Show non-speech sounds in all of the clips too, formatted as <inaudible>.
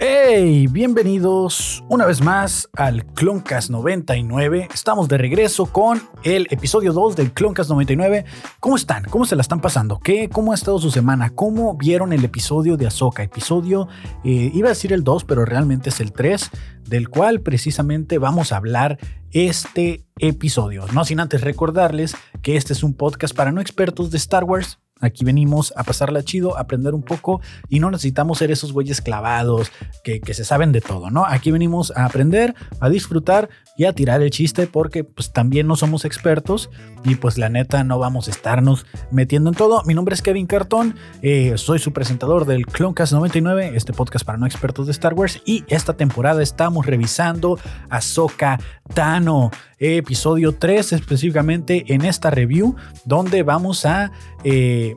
Hey, bienvenidos una vez más al Cloncast 99. Estamos de regreso con el episodio 2 del Cloncast 99. ¿Cómo están? ¿Cómo se la están pasando? ¿Qué? ¿Cómo ha estado su semana? ¿Cómo vieron el episodio de Ahsoka? Episodio, eh, iba a decir el 2, pero realmente es el 3, del cual precisamente vamos a hablar este episodio. No sin antes recordarles que este es un podcast para no expertos de Star Wars Aquí venimos a pasarla chido, a aprender un poco y no necesitamos ser esos güeyes clavados que, se saben de todo, ¿no? Aquí venimos a aprender, a disfrutar y a tirar el chiste porque pues también no somos expertos y pues la neta no vamos a estarnos metiendo en todo. Mi nombre es Kevin Cartón, eh, soy su presentador del Cloncast 99, este podcast para no expertos de Star Wars y esta temporada estamos revisando a Ahsoka Tano, episodio 3 específicamente en esta review donde vamos a... Eh,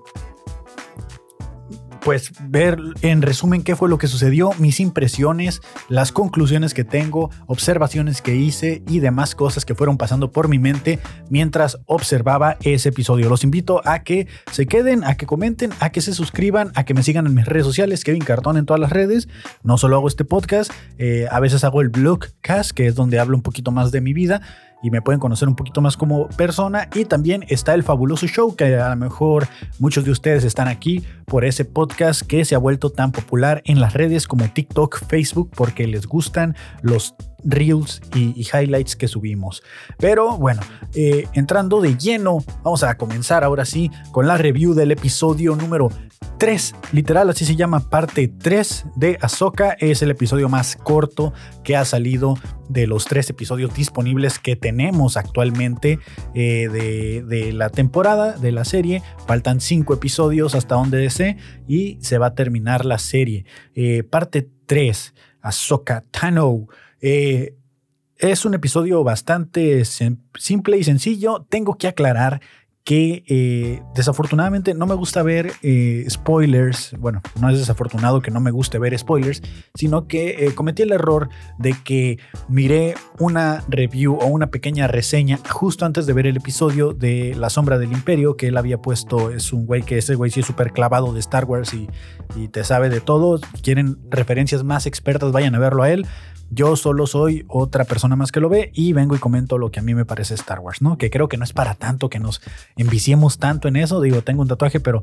pues ver en resumen qué fue lo que sucedió, mis impresiones, las conclusiones que tengo, observaciones que hice y demás cosas que fueron pasando por mi mente mientras observaba ese episodio. Los invito a que se queden, a que comenten, a que se suscriban, a que me sigan en mis redes sociales, Kevin Cartón en todas las redes. No solo hago este podcast, eh, a veces hago el blogcast, que es donde hablo un poquito más de mi vida y me pueden conocer un poquito más como persona. Y también está el fabuloso show, que a lo mejor muchos de ustedes están aquí por ese podcast que se ha vuelto tan popular en las redes como TikTok, Facebook, porque les gustan los reels y, highlights que subimos. Pero bueno, eh, entrando de lleno, vamos a comenzar ahora sí con la review del episodio número 3, literal así se llama, parte 3 de Ahsoka. Es el episodio más corto que ha salido de los tres episodios disponibles que tenemos actualmente eh, de, la temporada de la serie. Faltan cinco episodios hasta donde desee y se va a terminar la serie. Eh, parte 3, Ahsoka Tano. Eh, es un episodio bastante simple y sencillo. Tengo que aclarar que eh, desafortunadamente no me gusta ver eh, spoilers. Bueno, no es desafortunado que no me guste ver spoilers, sino que cometí el error de que miré una review o una pequeña reseña justo antes de ver el episodio de La Sombra del Imperio que él había puesto. Es un güey que ese güey sí es súper clavado de Star Wars y, y te sabe de todo. quieren referencias más expertas, vayan a verlo a él. Yo solo soy otra persona más que lo ve y vengo y comento lo que a mí me parece Star Wars, ¿no? Que creo que no es para tanto que nos enviciemos tanto en eso. Digo, tengo un tatuaje, pero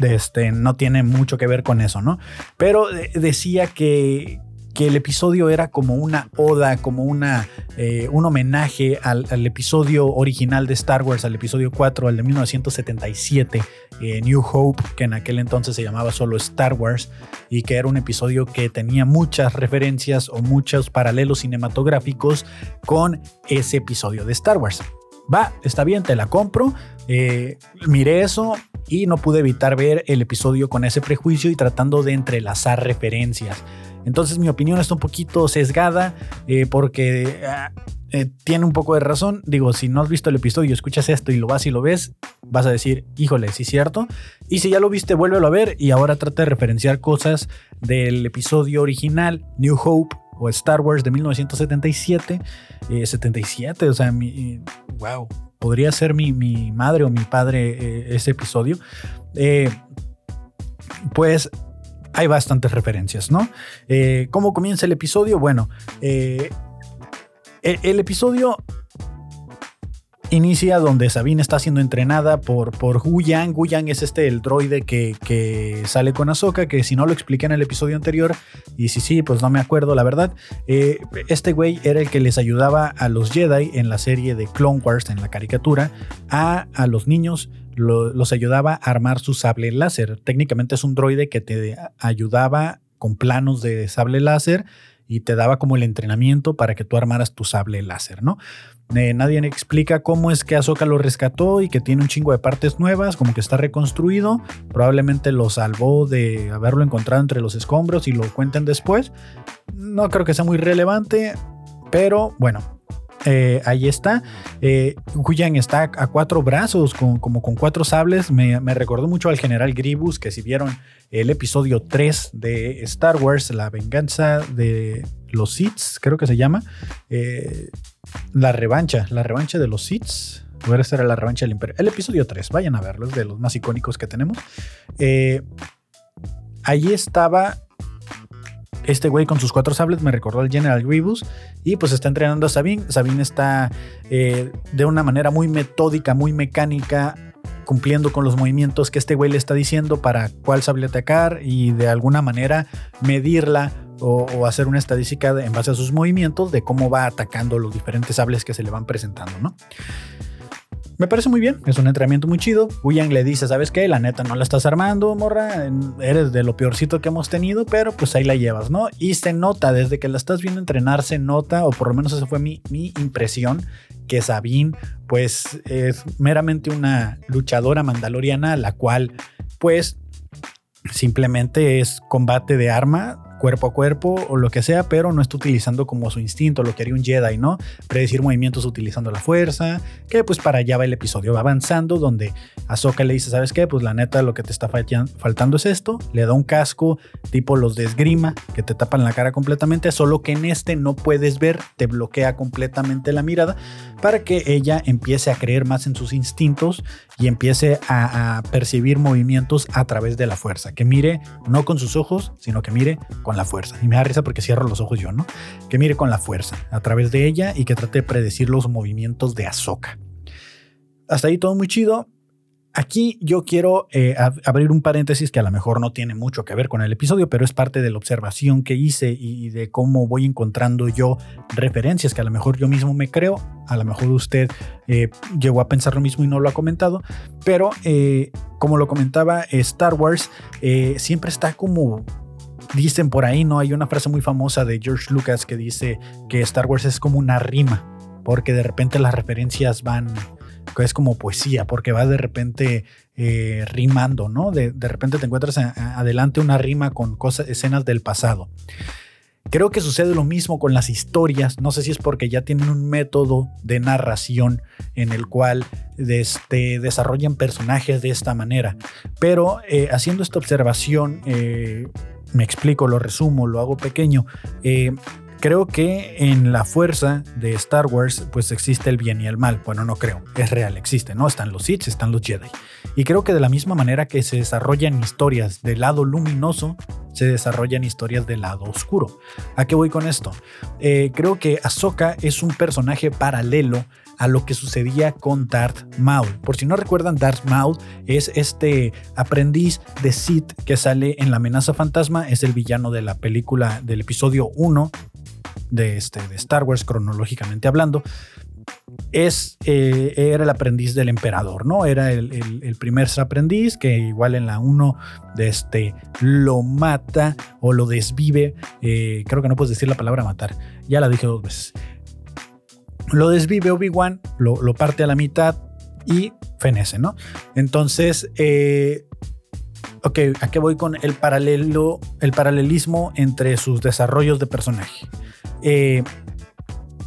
este, no tiene mucho que ver con eso, ¿no? Pero decía que, que el episodio era como una oda, como una, eh, un homenaje al, episodio original de Star Wars, al episodio 4, al de 1977, eh, New Hope, que en aquel entonces se llamaba solo Star Wars, y que era un episodio que tenía muchas referencias o muchos paralelos cinematográficos con ese episodio de Star Wars. Va, está bien, te la compro. Eh, miré eso y no pude evitar ver el episodio con ese prejuicio y tratando de entrelazar referencias. Entonces mi opinión está un poquito sesgada eh, porque ah, eh, tiene un poco de razón. Digo, si no has visto el episodio, escuchas esto y lo vas y lo ves, vas a decir, híjole, sí es cierto. Y si ya lo viste, vuélvelo a ver y ahora trata de referenciar cosas del episodio original, New Hope o Star Wars de 1977. 77, eh, o sea, mi, wow, podría ser mi, mi madre o mi padre ese episodio. pues hay bastantes referencias, ¿no? Eh, ¿Cómo comienza el episodio? Bueno, eh, el, episodio inicia donde Sabine está siendo entrenada por, por Hu Yang. Yang es este, el droide que, sale con Ahsoka, que si no lo expliqué en el episodio anterior, y si sí, pues no me acuerdo, la verdad. Eh, este güey era el que les ayudaba a los Jedi en la serie de Clone Wars, en la caricatura, a, a los niños los ayudaba a armar su sable láser. Técnicamente es un droide que te ayudaba con planos de sable láser y te daba como el entrenamiento para que tú armaras tu sable láser, ¿no? Eh, nadie explica cómo es que Ahsoka lo rescató y que tiene un chingo de partes nuevas, como que está reconstruido. Probablemente lo salvó de haberlo encontrado entre los escombros y lo cuenten después. No creo que sea muy relevante, pero bueno, eh, ahí está. Eh, está a cuatro brazos, como con cuatro sables. Me, recordó mucho al general Gribus, que si vieron el episodio 3 de Star Wars, La venganza de los Sith, creo que se llama. Eh, la revancha, la revancha de los Sith. Voy a la revancha del Imperio. El episodio 3, vayan a verlo, es de los más icónicos que tenemos. Eh, ahí estaba este güey con sus cuatro sables me recordó al General Grievous y pues está entrenando a Sabine. Sabine está eh, de una manera muy metódica, muy mecánica, cumpliendo con los movimientos que este güey le está diciendo para cuál sable atacar y de alguna manera medirla o, hacer una estadística en base a sus movimientos de cómo va atacando los diferentes sables que se le van presentando, ¿no? Me parece muy bien, es un entrenamiento muy chido. Yang le dice, ¿sabes qué? La neta no la estás armando, morra. Eres de lo peorcito que hemos tenido, pero pues ahí la llevas, ¿no? Y se nota, desde que la estás viendo entrenar, se nota, o por lo menos esa fue mi, mi impresión, que Sabine pues es meramente una luchadora mandaloriana, la cual pues simplemente es combate de arma cuerpo a cuerpo o lo que sea, pero no está utilizando como su instinto, lo que haría un Jedi, ¿no? Predecir movimientos utilizando la fuerza, que pues para allá va el episodio, va avanzando, donde Ahsoka le dice, ¿sabes qué? Pues la neta lo que te está faltando es esto, le da un casco tipo los de esgrima, que te tapan la cara completamente, solo que en este no puedes ver, te bloquea completamente la mirada, para que ella empiece a creer más en sus instintos y empiece a, percibir movimientos a través de la fuerza. Que mire no con sus ojos, sino que mire con la fuerza. Y me da risa porque cierro los ojos yo, ¿no? Que mire con la fuerza a través de ella y que trate de predecir los movimientos de Ahsoka. Hasta ahí todo muy chido. Aquí yo quiero eh, abrir un paréntesis que a lo mejor no tiene mucho que ver con el episodio, pero es parte de la observación que hice y de cómo voy encontrando yo referencias que a lo mejor yo mismo me creo, a lo mejor usted eh, llegó a pensar lo mismo y no lo ha comentado, pero eh, como lo comentaba Star Wars, siempre está como dicen por ahí, ¿no? Hay una frase muy famosa de George Lucas que dice que Star Wars es como una rima, porque de repente las referencias van es como poesía, porque va de repente eh, rimando, ¿no? De, repente te encuentras adelante una rima con cosas, escenas del pasado. Creo que sucede lo mismo con las historias. No sé si es porque ya tienen un método de narración en el cual este, desarrollan personajes de esta manera. Pero eh, haciendo esta observación, eh, me explico, lo resumo, lo hago pequeño. Creo que en la fuerza de Star Wars pues existe el bien y el mal. Bueno, no creo, es real, existe, ¿no? Están los Sith, están los Jedi. Y creo que de la misma manera que se desarrollan historias del lado luminoso, se desarrollan historias del lado oscuro. ¿A qué voy con esto? Eh, creo que Ahsoka es un personaje paralelo a lo que sucedía con Darth Maul. Por si no recuerdan, Darth Maul es este aprendiz de Sith que sale en La amenaza fantasma, es el villano de la película del episodio 1 de, este, de Star Wars cronológicamente hablando, es, eh, era el aprendiz del emperador, ¿no? Era el, primer aprendiz que igual en la 1 de este, lo mata o lo desvive. Eh, creo que no puedes decir la palabra matar, ya la dije dos veces. Lo desvive Obi-Wan, lo, parte a la mitad y fenece, ¿no? Entonces, eh, ok, ¿a qué voy con el paralelo, el paralelismo entre sus desarrollos de personaje? Eh,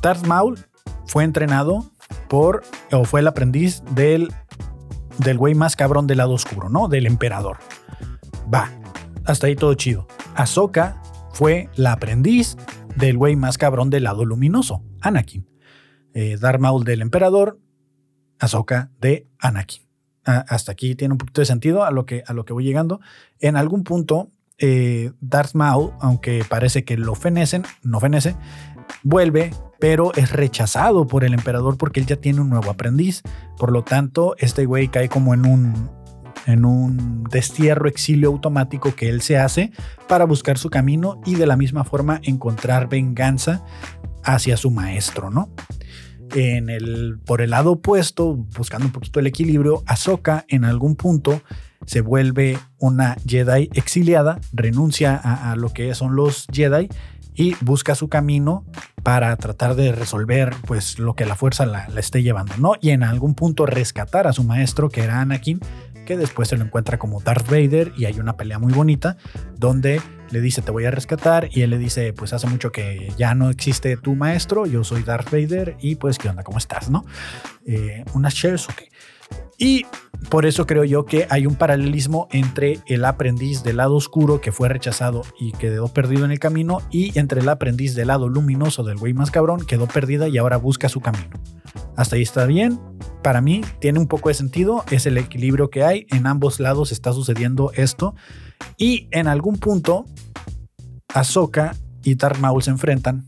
Darth Maul fue entrenado por, o fue el aprendiz del, del güey más cabrón del lado oscuro, ¿no? Del emperador. Va, hasta ahí todo chido. Ahsoka fue la aprendiz del güey más cabrón del lado luminoso, Anakin. Eh, Darth Maul del emperador, Ahsoka de Anakin. hasta aquí tiene un poquito de sentido a lo que, a lo que voy llegando. En algún punto, eh, Darth Maul, aunque parece que lo fenecen, no fenece, vuelve, pero es rechazado por el emperador porque él ya tiene un nuevo aprendiz. Por lo tanto, este güey cae como en un, en un destierro, exilio automático que él se hace para buscar su camino y de la misma forma encontrar venganza hacia su maestro, ¿no? Por el lado opuesto, buscando un poquito el equilibrio, Ahsoka en algún punto se vuelve una Jedi exiliada, renuncia a, lo que son los Jedi y busca su camino para tratar de resolver pues lo que la fuerza la, esté llevando, ¿no? Y en algún punto rescatar a su maestro que era Anakin que después se lo encuentra como Darth Vader y hay una pelea muy bonita donde le dice te voy a rescatar y él le dice pues hace mucho que ya no existe tu maestro, yo soy Darth Vader y pues qué onda, ¿cómo estás? ¿No? Eh, unas shares, ok. Y por eso creo yo que hay un paralelismo entre el aprendiz del lado oscuro que fue rechazado y quedó perdido en el camino y entre el aprendiz del lado luminoso del güey más cabrón quedó perdida y ahora busca su camino. Hasta ahí está bien. Para mí tiene un poco de sentido, es el equilibrio que hay, en ambos lados está sucediendo esto y en algún punto Ahsoka y Darth Maul se enfrentan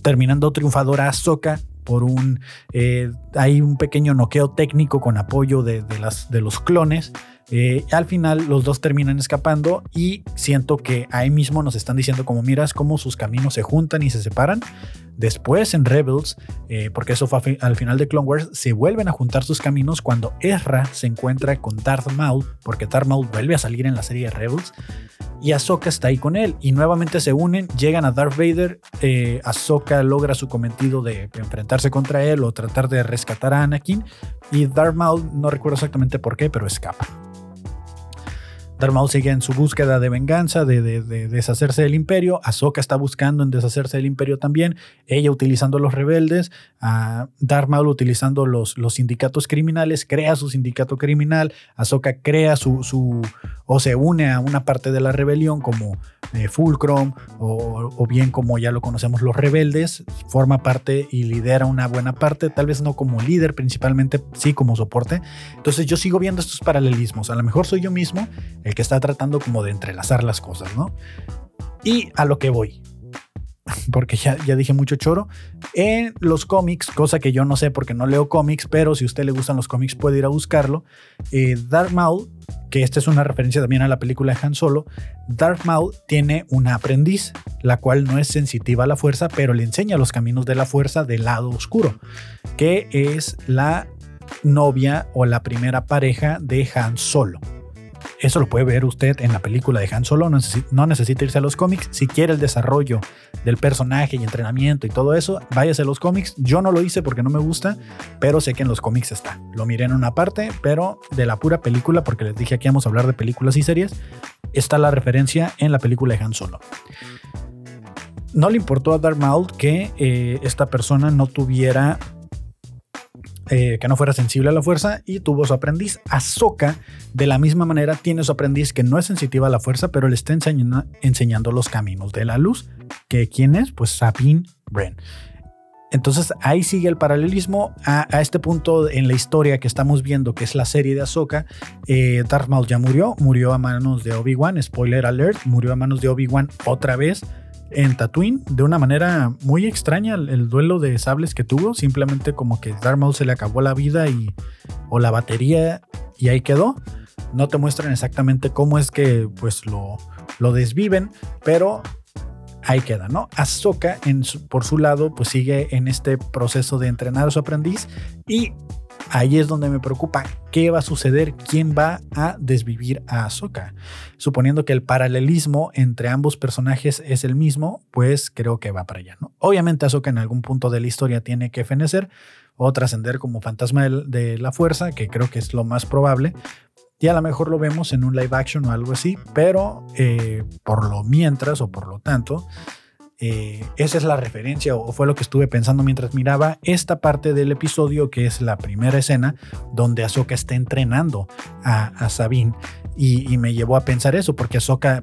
terminando triunfadora Ahsoka por un... Eh, hay un pequeño noqueo técnico con apoyo de, las, de los clones. Eh, al final los dos terminan escapando y siento que ahí mismo nos están diciendo como miras cómo sus caminos se juntan y se separan. Después en Rebels, eh, porque eso fue al final de Clone Wars, se vuelven a juntar sus caminos cuando Ezra se encuentra con Darth Maul, porque Darth Maul vuelve a salir en la serie de Rebels y Ahsoka está ahí con él y nuevamente se unen, llegan a Darth Vader, eh, Ahsoka logra su cometido de enfrentarse contra él o tratar de rescatar a Anakin y Darth Maul no recuerdo exactamente por qué, pero escapa. Darth sigue en su búsqueda de venganza, de, deshacerse del imperio. Ahsoka está buscando en deshacerse del imperio también. Ella utilizando los rebeldes. Uh, Darth Maul utilizando los, los sindicatos criminales. Crea su sindicato criminal. Ahsoka crea su, su o se une a una parte de la rebelión como eh, Fulcrum o, o, bien como ya lo conocemos los rebeldes. Forma parte y lidera una buena parte. Tal vez no como líder, principalmente sí como soporte. Entonces yo sigo viendo estos paralelismos. A lo mejor soy yo mismo el que está tratando como de entrelazar las cosas, ¿no? Y a lo que voy, <laughs> porque ya, ya, dije mucho choro. En los cómics, cosa que yo no sé porque no leo cómics, pero si a usted le gustan los cómics puede ir a buscarlo. Eh, Darth Maul, que esta es una referencia también a la película de Han Solo, Darth Maul tiene una aprendiz, la cual no es sensitiva a la fuerza, pero le enseña los caminos de la fuerza del lado oscuro, que es la novia o la primera pareja de Han Solo. Eso lo puede ver usted en la película de Han Solo, no, necesita irse a los cómics. Si quiere el desarrollo del personaje y entrenamiento y todo eso, váyase a los cómics. Yo no lo hice porque no me gusta, pero sé que en los cómics está. Lo miré en una parte, pero de la pura película, porque les dije aquí vamos a hablar de películas y series, está la referencia en la película de Han Solo. No le importó a Darth Maul que eh, esta persona no tuviera eh, que no fuera sensible a la fuerza y tuvo su aprendiz. Ahsoka, de la misma manera, tiene su aprendiz que no es sensitiva a la fuerza, pero le está enseñando, los caminos de la luz. ¿Que ¿Quién es? Pues Sabine Wren. Entonces ahí sigue el paralelismo a, este punto en la historia que estamos viendo, que es la serie de Ahsoka. Eh, Darth Maul ya murió, murió a manos de Obi-Wan, spoiler alert, murió a manos de Obi-Wan otra vez en Tatooine de una manera muy extraña el, duelo de sables que tuvo. Simplemente como que Darth Maul se le acabó la vida y o la batería y ahí quedó. No te muestran exactamente cómo es que pues lo, lo desviven, pero ahí queda, ¿no? Ahsoka por su lado pues sigue en este proceso de entrenar a su aprendiz y Ahí es donde me preocupa qué va a suceder, quién va a desvivir a Ahsoka. Suponiendo que el paralelismo entre ambos personajes es el mismo, pues creo que va para allá, ¿no? Obviamente Ahsoka en algún punto de la historia tiene que fenecer o trascender como fantasma de la fuerza, que creo que es lo más probable, y a lo mejor lo vemos en un live action o algo así, pero eh, por lo mientras o por lo tanto, eh, esa es la referencia o fue lo que estuve pensando mientras miraba esta parte del episodio que es la primera escena donde Ahsoka está entrenando a, Sabine y, me llevó a pensar eso porque Ahsoka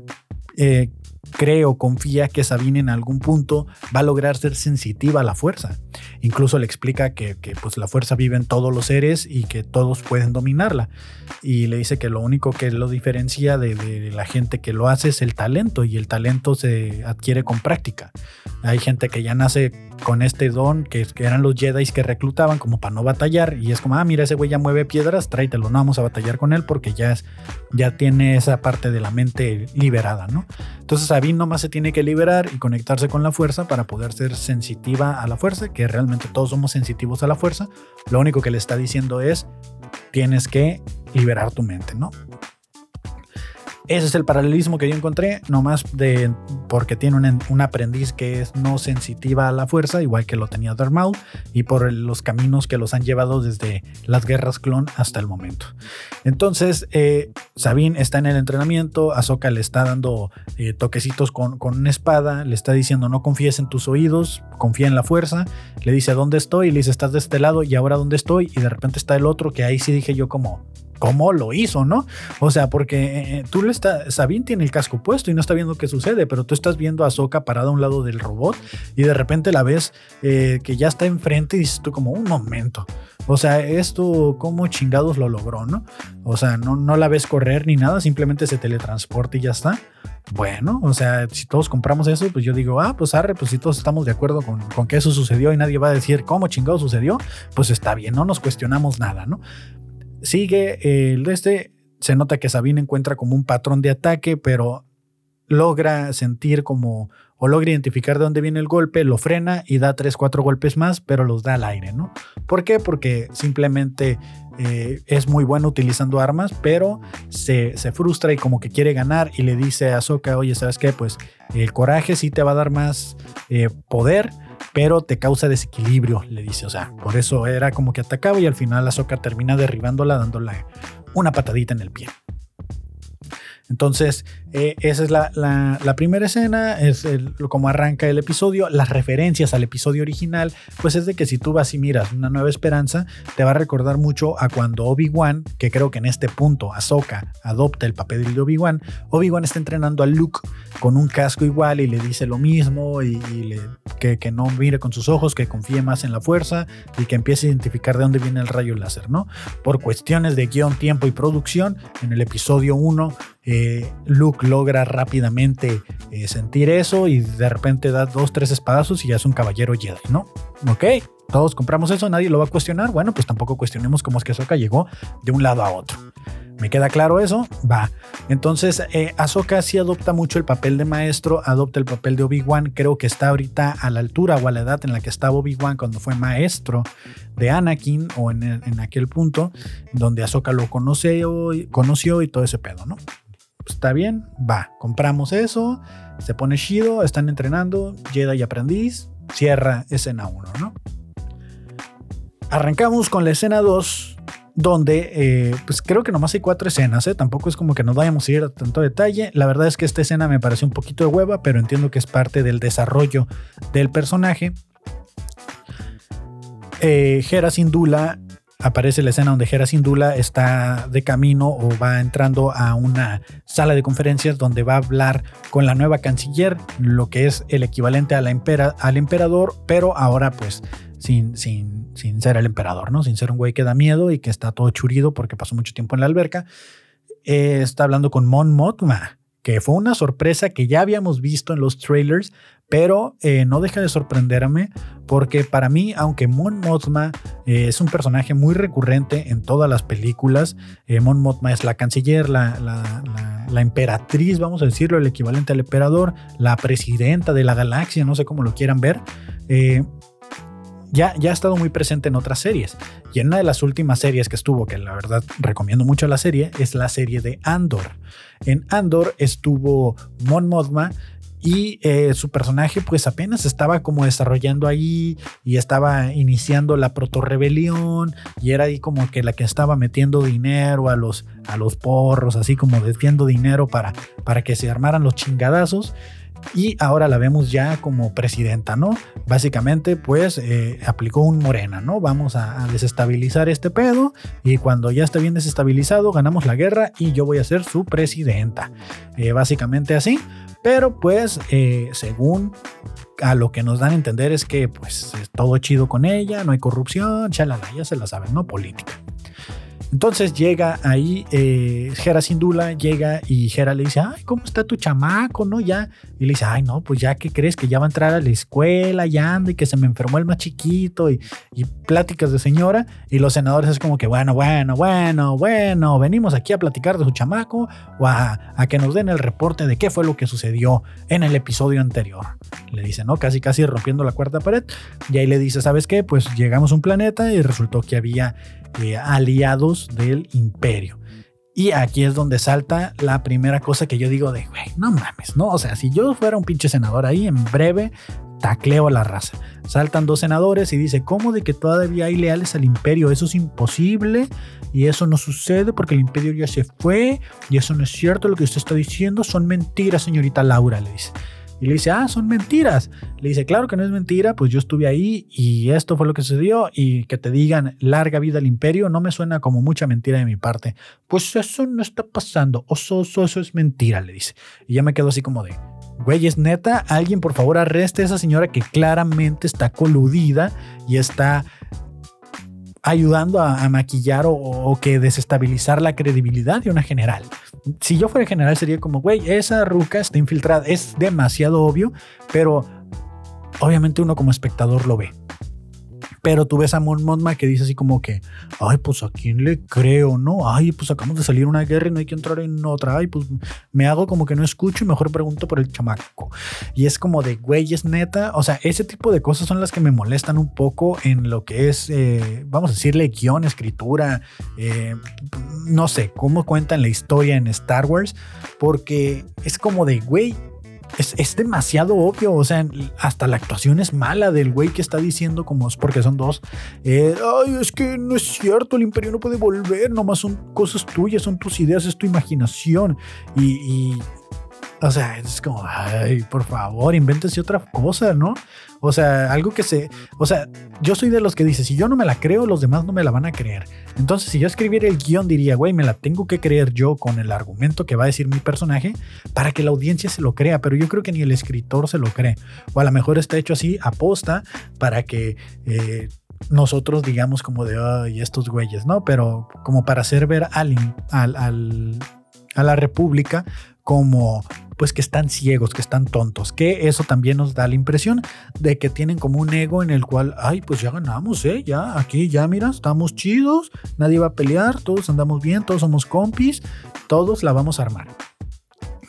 eh, cree o confía que Sabine en algún punto va a lograr ser sensitiva a la fuerza. Incluso le explica que, pues la fuerza vive en todos los seres y que todos pueden dominarla. Y le dice que lo único que lo diferencia de, de la gente que lo hace es el talento y el talento se adquiere con práctica. Hay gente que ya nace con este don, que, eran los Jedi que reclutaban como para no batallar. Y es como, ah, mira, ese güey ya mueve piedras, tráetelo, no vamos a batallar con él porque ya, es, ya tiene esa parte de la mente liberada, ¿no? Entonces Sabine nomás se tiene que liberar y conectarse con la fuerza para poder ser sensitiva a la fuerza, que realmente todos somos sensitivos a la fuerza. Lo único que le está diciendo es, tienes que liberar tu mente, ¿no? Ese es el paralelismo que yo encontré, nomás de porque tiene un, aprendiz que es no sensitiva a la fuerza, igual que lo tenía Darth y por los caminos que los han llevado desde las guerras clon hasta el momento. Entonces, eh, Sabine está en el entrenamiento, Ahsoka le está dando eh, toquecitos con, con, una espada, le está diciendo no confíes en tus oídos, confía en la fuerza, le dice dónde estoy, le dice estás de este lado y ahora dónde estoy, y de repente está el otro que ahí sí dije yo como, cómo lo hizo, ¿no? O sea, porque eh, tú le estás, Sabine tiene el casco puesto y no está viendo qué sucede, pero tú estás viendo a Soka parada a un lado del robot y de repente la ves eh, que ya está enfrente y dices tú como un momento. O sea, esto, ¿cómo chingados lo logró, no? O sea, no, no la ves correr ni nada, simplemente se teletransporta y ya está. Bueno, o sea, si todos compramos eso, pues yo digo, ah, pues arre, pues si todos estamos de acuerdo con, con que eso sucedió y nadie va a decir cómo chingados sucedió, pues está bien, no nos cuestionamos nada, ¿no? Sigue el de este, se nota que Sabine encuentra como un patrón de ataque, pero logra sentir como o logra identificar de dónde viene el golpe, lo frena y da tres, cuatro golpes más, pero los da al aire, ¿no? ¿Por qué? Porque simplemente eh, es muy bueno utilizando armas, pero se, se, frustra y como que quiere ganar y le dice a Ahsoka, oye, ¿sabes qué? Pues el coraje sí te va a dar más eh, poder, pero te causa desequilibrio, le dice. O sea, por eso era como que atacaba y al final Ahsoka termina derribándola, dándole una patadita en el pie. Entonces, eh, esa es la, primera escena, es como arranca el episodio. Las referencias al episodio original, pues es de que si tú vas y miras Una Nueva Esperanza, te va a recordar mucho a cuando Obi-Wan, que creo que en este punto Ahsoka adopta el papel de Obi-Wan, Obi-Wan está entrenando a Luke con un casco igual y le dice lo mismo y, le, que, que, no mire con sus ojos, que confíe más en la fuerza y que empiece a identificar de dónde viene el rayo láser, ¿no? Por cuestiones de guion, tiempo y producción, en el episodio 1 eh, Luke logra rápidamente eh, sentir eso y de repente da dos, tres espadazos y ya es un caballero Jedi, ¿no? Ok, todos compramos eso, nadie lo va a cuestionar. Bueno, pues tampoco cuestionemos cómo es que Ahsoka llegó de un lado a otro. ¿Me queda claro eso? Va. Entonces, eh, Ahsoka sí adopta mucho el papel de maestro, adopta el papel de Obi-Wan. Creo que está ahorita a la altura o a la edad en la que estaba Obi-Wan cuando fue maestro de Anakin o en, aquel punto donde Ahsoka lo conoció, conoció y todo ese pedo, ¿no? Está bien, va, compramos eso, se pone chido, están entrenando, Jedi y aprendiz, cierra escena 1, ¿no? Arrancamos con la escena 2, donde eh, pues creo que nomás hay cuatro escenas, ¿eh? tampoco es como que nos vayamos a ir a tanto detalle. La verdad es que esta escena me parece un poquito de hueva, pero entiendo que es parte del desarrollo del personaje. Eh, Hera Sindula aparece la escena donde Hera Sindula está de camino o va entrando a una sala de conferencias donde va a hablar con la nueva canciller, lo que es el equivalente a la al emperador, pero ahora pues sin, sin, sin ser el emperador, ¿no? Sin ser un güey que da miedo y que está todo churido porque pasó mucho tiempo en la alberca. Eh, está hablando con Mon Mothma, que fue una sorpresa que ya habíamos visto en los trailers, pero eh, no deja de sorprenderme porque para mí, aunque Mon Mothma eh, es un personaje muy recurrente en todas las películas, eh, Mon Mothma es la canciller, la, la, emperatriz, vamos a decirlo, el equivalente al emperador, la presidenta de la galaxia, no sé cómo lo quieran ver. Ya, ya, ha estado muy presente en otras series. Y en una de las últimas series que estuvo, que la verdad recomiendo mucho la serie, es la serie de Andor. En Andor estuvo Mon Mothma y eh, su personaje pues apenas estaba como desarrollando ahí y estaba iniciando la proto-rebelión y era ahí como que la que estaba metiendo dinero a los, a los porros, así como desviando dinero para, para que se armaran los chingadazos y ahora la vemos ya como presidenta, ¿no? Básicamente, pues eh, aplicó un morena, ¿no? Vamos a, desestabilizar este pedo y cuando ya esté bien desestabilizado, ganamos la guerra y yo voy a ser su presidenta. Eh, básicamente así, pero pues eh, según a lo que nos dan a entender es que pues es todo chido con ella, no hay corrupción, chalala, ya se la saben, ¿no? Política. Entonces llega ahí eh, Jera Sindula, llega y Jera le dice, ay, ¿cómo está tu chamaco? ¿No? Ya. Y le dice, ay, no, pues ya que crees que ya va a entrar a la escuela, ya anda y que se me enfermó el más chiquito y, pláticas de señora. Y los senadores es como que, bueno, bueno, bueno, bueno, venimos aquí a platicar de su chamaco o a, a que nos den el reporte de qué fue lo que sucedió en el episodio anterior. Le dice, ¿no? Casi, casi rompiendo la cuarta pared. Y ahí le dice, ¿sabes qué? Pues llegamos a un planeta y resultó que había aliados del imperio. Y aquí es donde salta la primera cosa que yo digo de, güey, no mames, ¿no? O sea, si yo fuera un pinche senador ahí, en breve tacleo a la raza. Saltan dos senadores y dice, ¿cómo de que todavía hay leales al imperio? Eso es imposible y eso no sucede porque el imperio ya se fue y eso no es cierto lo que usted está diciendo, son mentiras, señorita Laura, le dice. Y le dice, ah, son mentiras. Le dice, claro que no es mentira, pues yo estuve ahí y esto fue lo que sucedió y que te digan larga vida al imperio no me suena como mucha mentira de mi parte. Pues eso no está pasando, eso, eso, eso es mentira, le dice. Y ya me quedo así como de, güey, es neta, alguien por favor arreste a esa señora que claramente está coludida y está ayudando a, maquillar o, que desestabilizar la credibilidad de una general. Si yo fuera general sería como, güey, esa ruca está infiltrada, es demasiado obvio, pero obviamente uno como espectador lo ve. Pero tú ves a Mon Mothma que dice así como que, ay, pues a quién le creo, ¿no? Ay, pues acabamos de salir una guerra y no hay que entrar en otra. Ay, pues me hago como que no escucho y mejor pregunto por el chamaco. Y es como de, güey, es neta. O sea, ese tipo de cosas son las que me molestan un poco en lo que es, eh, vamos a decirle, guion, escritura, eh, no sé, cómo cuentan la historia en Star Wars. Porque es como de, güey, es, demasiado obvio. O sea, hasta la actuación es mala del güey que está diciendo, como es porque son dos. Eh, Ay, es que no es cierto, el imperio no puede volver, nomás son cosas tuyas, son tus ideas, es tu imaginación. y o sea, es como, ay, por favor, invéntese otra cosa, ¿no? O sea, algo que se. O sea, yo soy de los que dice: si yo no me la creo, los demás no me la van a creer. Entonces, si yo escribiera el guion, diría, güey, me la tengo que creer yo con el argumento que va a decir mi personaje para que la audiencia se lo crea. Pero yo creo que ni el escritor se lo cree. O a lo mejor está hecho así, aposta, para que. Eh, nosotros digamos como de, ay, estos güeyes, ¿no? Pero como para hacer ver al, al, a la República como pues que están ciegos, que están tontos, que eso también nos da la impresión de que tienen como un ego en el cual, ay, pues ya ganamos, ¿eh? Ya, aquí, ya, mira, estamos chidos, nadie va a pelear, todos andamos bien, todos somos compis, todos la vamos a armar.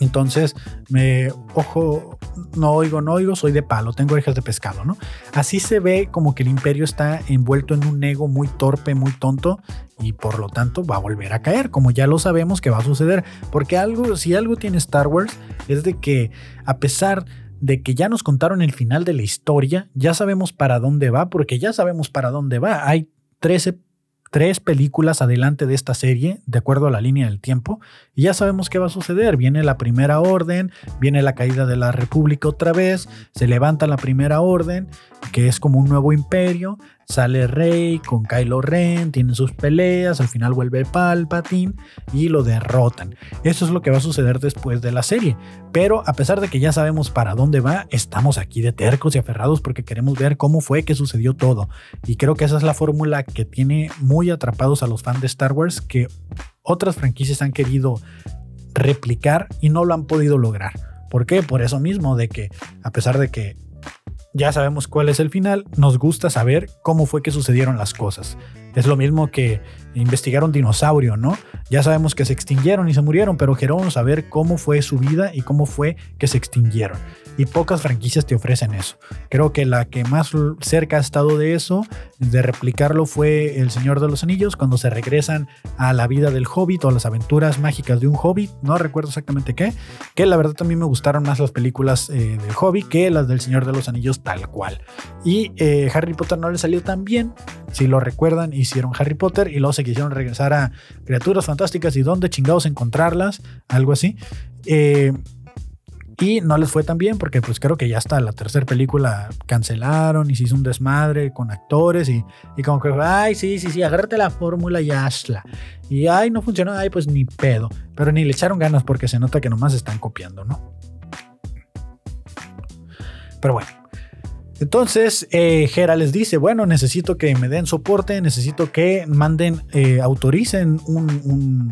Entonces, me, ojo, no oigo, no oigo, soy de palo, tengo orejas de pescado, ¿no? Así se ve como que el imperio está envuelto en un ego muy torpe, muy tonto y por lo tanto va a volver a caer, como ya lo sabemos que va a suceder, porque algo, si algo tiene Star Wars es de que a pesar de que ya nos contaron el final de la historia, ya sabemos para dónde va, porque ya sabemos para dónde va. Hay 13 tres películas adelante de esta serie, de acuerdo a la línea del tiempo, y ya sabemos qué va a suceder. Viene la primera orden, viene la caída de la República otra vez, se levanta la primera orden, que es como un nuevo imperio, sale Rey con Kylo Ren, tienen sus peleas, al final vuelve Palpatine y lo derrotan. Eso es lo que va a suceder después de la serie. Pero a pesar de que ya sabemos para dónde va, estamos aquí de tercos y aferrados porque queremos ver cómo fue que sucedió todo. Y creo que esa es la fórmula que tiene muy atrapados a los fans de Star Wars que otras franquicias han querido replicar y no lo han podido lograr. ¿Por qué? Por eso mismo, de que a pesar de que ya sabemos cuál es el final, nos gusta saber cómo fue que sucedieron las cosas. Es lo mismo que investigar un dinosaurio, ¿no? Ya sabemos que se extinguieron y se murieron, pero queremos saber cómo fue su vida y cómo fue que se extinguieron. Y pocas franquicias te ofrecen eso. Creo que la que más cerca ha estado de eso, de replicarlo, fue El Señor de los Anillos, cuando se regresan a la vida del hobbit o las aventuras mágicas de un hobbit, no recuerdo exactamente qué, que la verdad también me gustaron más las películas eh, del hobbit que las del Señor de los Anillos tal cual. Y eh, Harry Potter no le salió tan bien, si lo recuerdan, hicieron Harry Potter y luego se quisieron regresar a criaturas fantásticas y dónde chingados encontrarlas, algo así. Eh, y no les fue tan bien porque pues creo que ya hasta la tercera película cancelaron y se hizo un desmadre con actores y, y como que, ay, sí, sí, sí, agárrate la fórmula y hazla. Y ay, no funcionó, ay, pues ni pedo. Pero ni le echaron ganas porque se nota que nomás están copiando, ¿no? Pero bueno, entonces, eh, les dice, bueno, necesito que me den soporte, necesito que manden, eh, autoricen un,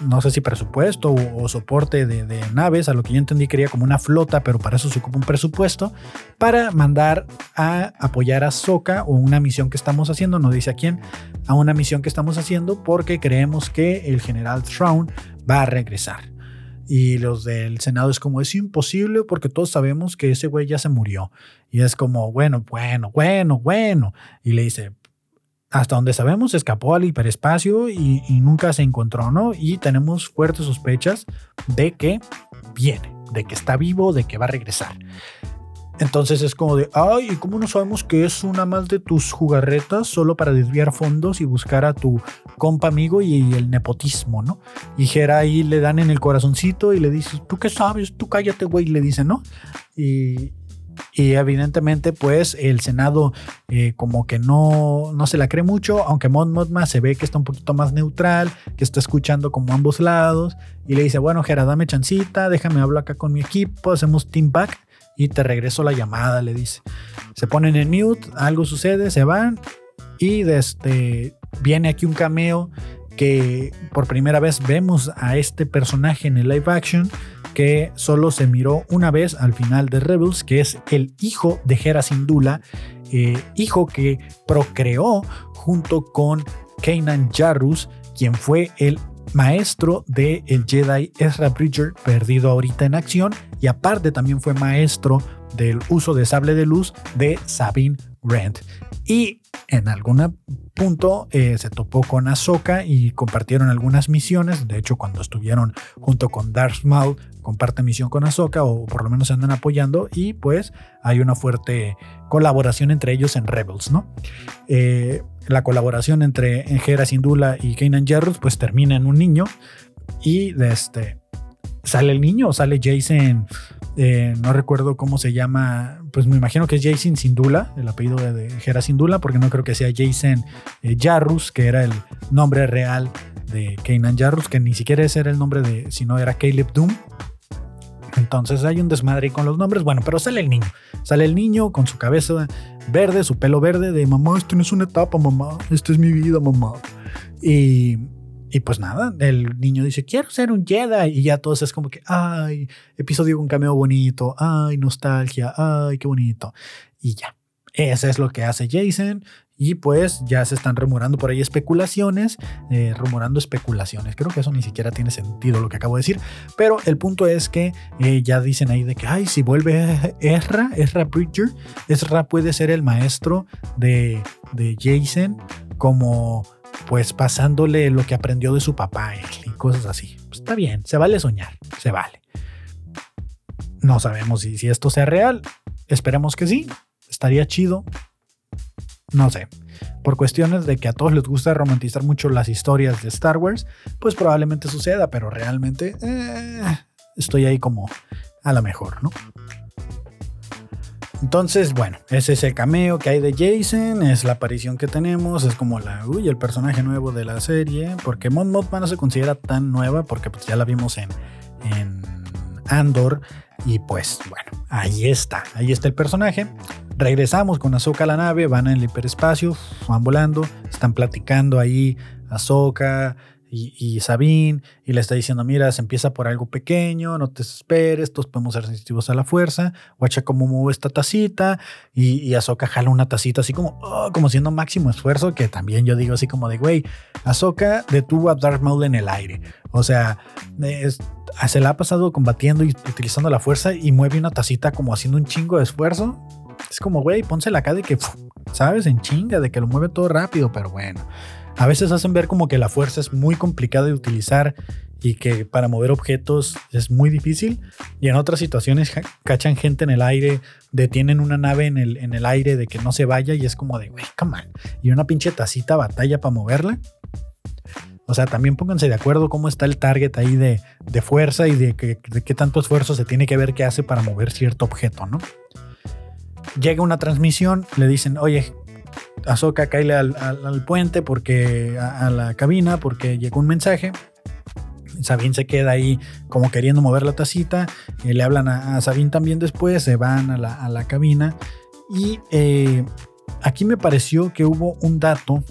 no sé si presupuesto o, soporte de, naves, a lo que yo entendí quería como una flota, pero para eso se ocupa un presupuesto, para mandar a apoyar a Soka o una misión que estamos haciendo, no dice a quién, a una misión que estamos haciendo porque creemos que el general Thrawn va a regresar. Y los del Senado es como, es imposible porque todos sabemos que ese güey ya se murió. Y es como, bueno, bueno, bueno, bueno. Y le dice, hasta donde sabemos, escapó al hiperespacio y, nunca se encontró, ¿no? Y tenemos fuertes sospechas de que viene, de que está vivo, de que va a regresar. Entonces es como de, ay, ¿y cómo no sabemos que es una más de tus jugarretas solo para desviar fondos y buscar a tu compa amigo y el nepotismo, ¿no? Y Jera ahí le dan en el corazoncito y le dice, ¿tú qué sabes? Tú cállate, güey, le dice, ¿no? Y, evidentemente, pues el Senado eh, como que no, no se la cree mucho, aunque Mon Mothma se ve que está un poquito más neutral, que está escuchando como ambos lados, y le dice, bueno, Jera, dame chancita, déjame hablar acá con mi equipo, hacemos team back y te regreso la llamada, le dice. Se ponen en mute, algo sucede, se van y desde, viene aquí un cameo que por primera vez vemos a este personaje en el live action que solo se miró una vez al final de Rebels, que es el hijo de Hera Syndulla, eh, hijo que procreó junto con Kanan Jarrus, quien fue el maestro del el Jedi Ezra Bridger, perdido ahorita en acción, y aparte también fue maestro del uso de sable de luz de Sabine Wren. Y en algún punto eh, se topó con Ahsoka y compartieron algunas misiones. De hecho, cuando estuvieron junto con Darth Maul, comparte misión con Ahsoka o por lo menos andan apoyando y pues hay una fuerte colaboración entre ellos en Rebels, ¿no? Eh, la colaboración entre Hera Syndulla y Kanan Jarrus pues termina en un niño y de este sale el niño, sale Jason, eh, no recuerdo cómo se llama, pues me imagino que es Jason Sindula, el apellido de, Hera Sindula, porque no creo que sea Jason eh, Jarrus, que era el nombre real de Kanan Jarrus, que ni siquiera era el nombre de, sino era Caleb Doom. Entonces hay un desmadre con los nombres. Bueno, pero sale el niño. Sale el niño con su cabeza verde, su pelo verde, de mamá, esto no es una etapa, mamá. Esto es mi vida, mamá. Y y pues nada, el niño dice, quiero ser un Jedi. Y ya todos es como que, ay, episodio con cameo bonito, ay, nostalgia, ay, qué bonito. Y ya, eso es lo que hace Jason. Y pues ya se están rumorando por ahí especulaciones, eh, rumorando especulaciones. Creo que eso ni siquiera tiene sentido lo que acabo de decir. Pero el punto es que eh, ya dicen ahí de que, ay, si vuelve Ezra, Ezra Bridger, Ezra puede ser el maestro de, de Jason como pues pasándole lo que aprendió de su papá y cosas así. Pues, está bien, se vale soñar, se vale. No sabemos si, si esto sea real, esperemos que sí, estaría chido. No sé, por cuestiones de que a todos les gusta romantizar mucho las historias de Star Wars, pues probablemente suceda, pero realmente eh, estoy ahí como a la mejor, ¿no? Entonces, bueno, ese es el cameo que hay de Jason, es la aparición que tenemos, es como la, uy, el personaje nuevo de la serie, porque Mon Mothma no se considera tan nueva porque pues ya la vimos en, en Andor y pues bueno, ahí está, ahí está el personaje. Regresamos con Ahsoka a la nave, van en el hiperespacio, van volando, están platicando ahí Ahsoka, y, y Sabine y le está diciendo, mira, se empieza por algo pequeño, no te desesperes, todos podemos ser sensitivos a la fuerza, guacha cómo mueve esta tacita y, y Ahsoka jala una tacita así como, oh, como siendo máximo esfuerzo, que también yo digo así como de, güey, Ahsoka detuvo a Darth Maul en el aire, o sea, se la ha pasado combatiendo y utilizando la fuerza y mueve una tacita como haciendo un chingo de esfuerzo. Es como, güey, pónsela acá de que, sabes, en chinga, de que lo mueve todo rápido, pero bueno a veces hacen ver como que la fuerza es muy complicada de utilizar y que para mover objetos es muy difícil. Y en otras situaciones cachan gente en el aire, detienen una nave en el, en el aire de que no se vaya y es como de, güey, come on. Y una pinche tacita batalla para moverla. O sea, también pónganse de acuerdo cómo está el target ahí de, de fuerza y de, que, de qué tanto esfuerzo se tiene que ver que hace para mover cierto objeto, ¿no? Llega una transmisión, le dicen, oye, Ahsoka cae al, puente porque a, la cabina porque llegó un mensaje. Sabine se queda ahí como queriendo mover la tacita. Eh, le hablan a, Sabine también después, se van a la, cabina. Y eh, aquí me pareció que hubo un dato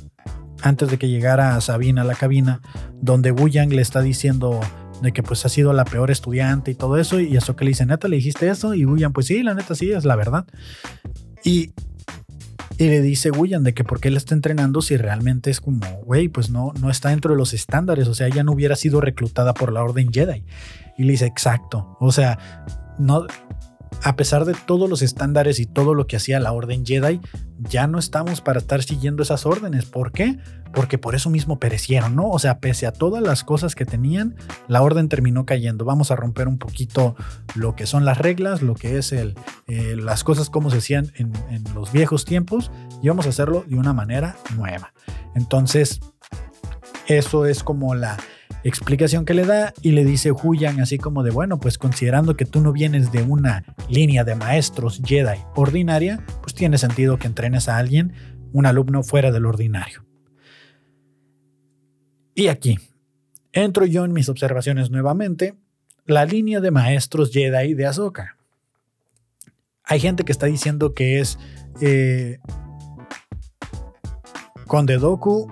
antes de que llegara Sabine a la cabina, donde Wu Yang le está diciendo de que pues ha sido la peor estudiante y todo eso. Y Ahsoka le dice, neta, le dijiste eso. Y Wu Yang, pues sí, la neta sí, es la verdad. Y y le dice William de que por qué él está entrenando si realmente es como, güey, pues no, no está dentro de los estándares, o sea, ella no hubiera sido reclutada por la Orden Jedi. Y le dice, exacto, o sea, no, a pesar de todos los estándares y todo lo que hacía la Orden Jedi, ya no estamos para estar siguiendo esas órdenes. ¿Por qué? Porque por eso mismo perecieron, ¿no? O sea, pese a todas las cosas que tenían, la Orden terminó cayendo. Vamos a romper un poquito lo que son las reglas, lo que es el, eh, las cosas como se hacían en, en los viejos tiempos y vamos a hacerlo de una manera nueva. Entonces, eso es como la, explicación que le da y le dice Huyan así como de, bueno, pues considerando que tú no vienes de una línea de maestros Jedi ordinaria, pues tiene sentido que entrenes a alguien, un alumno fuera del ordinario. Y aquí, entro yo en mis observaciones nuevamente, la línea de maestros Jedi de Ahsoka. Hay gente que está diciendo que es eh, Conde Doku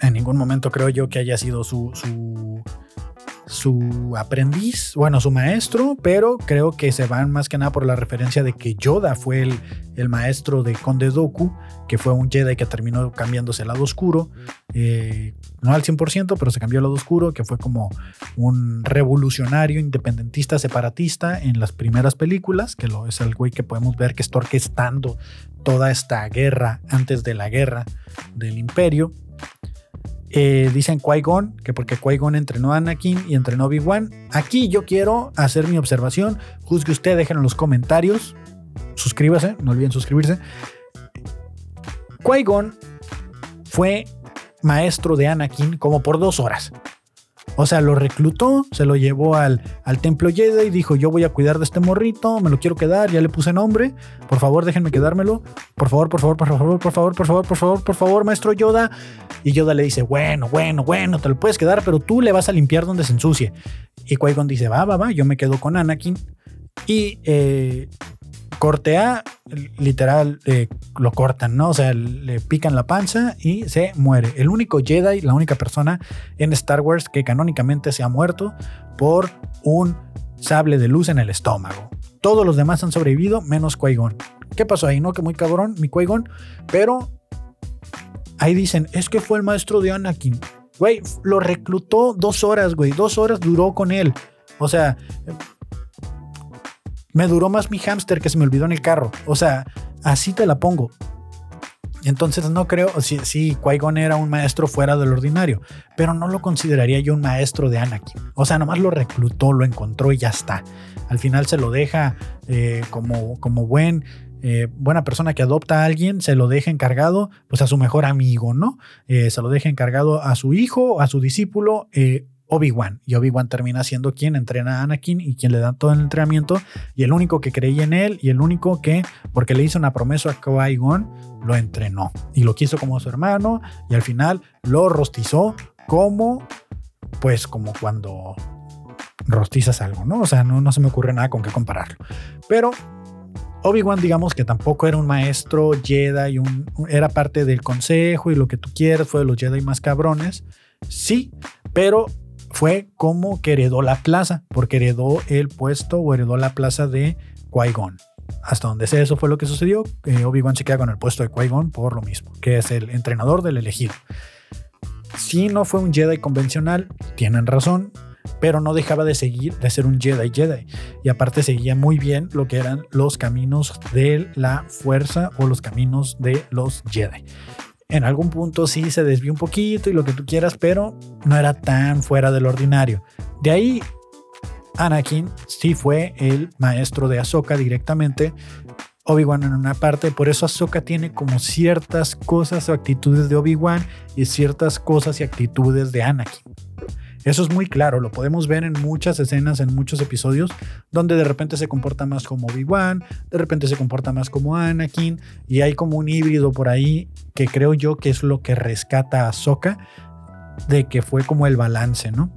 en ningún momento creo yo que haya sido su, su, su, aprendiz, bueno, su maestro, pero creo que se van más que nada por la referencia de que Yoda fue el, el maestro de Conde Doku, que fue un Jedi que terminó cambiándose al lado oscuro, eh, no al 100%, pero se cambió al lado oscuro, que fue como un revolucionario, independentista, separatista en las primeras películas, que lo, es el güey que podemos ver que está orquestando toda esta guerra antes de la guerra del imperio. Eh, dicen Qui-Gon, que porque Qui-Gon entrenó a Anakin y entrenó a Obi-Wan. Aquí yo quiero hacer mi observación. Juzgue usted, dejen en los comentarios. Suscríbase, no olviden suscribirse. Qui-Gon fue maestro de Anakin como por dos horas. O sea, lo reclutó, se lo llevó al, al templo Jedi y dijo, yo voy a cuidar de este morrito, me lo quiero quedar, ya le puse nombre, por favor déjenme quedármelo, por favor, por favor, por favor, por favor, por favor, por favor, por favor, maestro Yoda. Y Yoda le dice, bueno, bueno, bueno, te lo puedes quedar, pero tú le vas a limpiar donde se ensucie. Y Qui-Gon dice, va, va, va, yo me quedo con Anakin. Y eh, corte A, literal, eh, lo cortan, ¿no? O sea, le pican la panza y se muere. El único Jedi, la única persona en Star Wars que canónicamente se ha muerto por un sable de luz en el estómago. Todos los demás han sobrevivido, menos Qui-Gon. ¿Qué pasó ahí, no? Que muy cabrón, mi Qui-Gon. Pero ahí dicen, es que fue el maestro de Anakin. Güey, lo reclutó dos horas, güey. Dos horas duró con él. O sea, me duró más mi hámster que se me olvidó en el carro. O sea, así te la pongo. Entonces no creo, sí, sí era un maestro fuera del ordinario, pero no lo consideraría yo un maestro de Anakin. O sea, nomás lo reclutó, lo encontró y ya está. Al final se lo deja eh, como, como buen, eh, buena persona que adopta a alguien, se lo deja encargado pues a su mejor amigo, ¿no? Eh, se lo deja encargado a su hijo, a su discípulo Obi-Wan. Y Obi-Wan termina siendo quien entrena a Anakin y quien le da todo el entrenamiento. Y el único que creía en él y el único que, porque le hizo una promesa a Qui-Gon, lo entrenó. Y lo quiso como su hermano y al final lo rostizó como, pues como cuando rostizas algo, ¿no? O sea, no, no se me ocurre nada con qué compararlo. Pero Obi-Wan, digamos que tampoco era un maestro Jedi, un, era parte del consejo y lo que tú quieras, fue de los Jedi más cabrones. Sí, pero fue como que heredó la plaza, porque heredó el puesto o heredó la plaza de Qui-Gon. Hasta donde sé, eso fue lo que sucedió. Eh, Obi-Wan se queda con el puesto de Qui-Gon por lo mismo, que es el entrenador del elegido. Si no fue un Jedi convencional, tienen razón, pero no dejaba de seguir, de ser un Jedi Jedi. Y aparte seguía muy bien lo que eran los caminos de la fuerza o los caminos de los Jedi en algún punto sí se desvió un poquito y lo que tú quieras, pero no era tan fuera del ordinario. De ahí, Anakin sí fue el maestro de Ahsoka directamente. Obi-Wan en una parte, por eso Ahsoka tiene como ciertas cosas o actitudes de Obi-Wan y ciertas cosas y actitudes de Anakin. Eso es muy claro, lo podemos ver en muchas escenas, en muchos episodios, donde de repente se comporta más como Obi-Wan, de repente se comporta más como Anakin, y hay como un híbrido por ahí que creo yo que es lo que rescata a Soka de que fue como el balance, ¿no?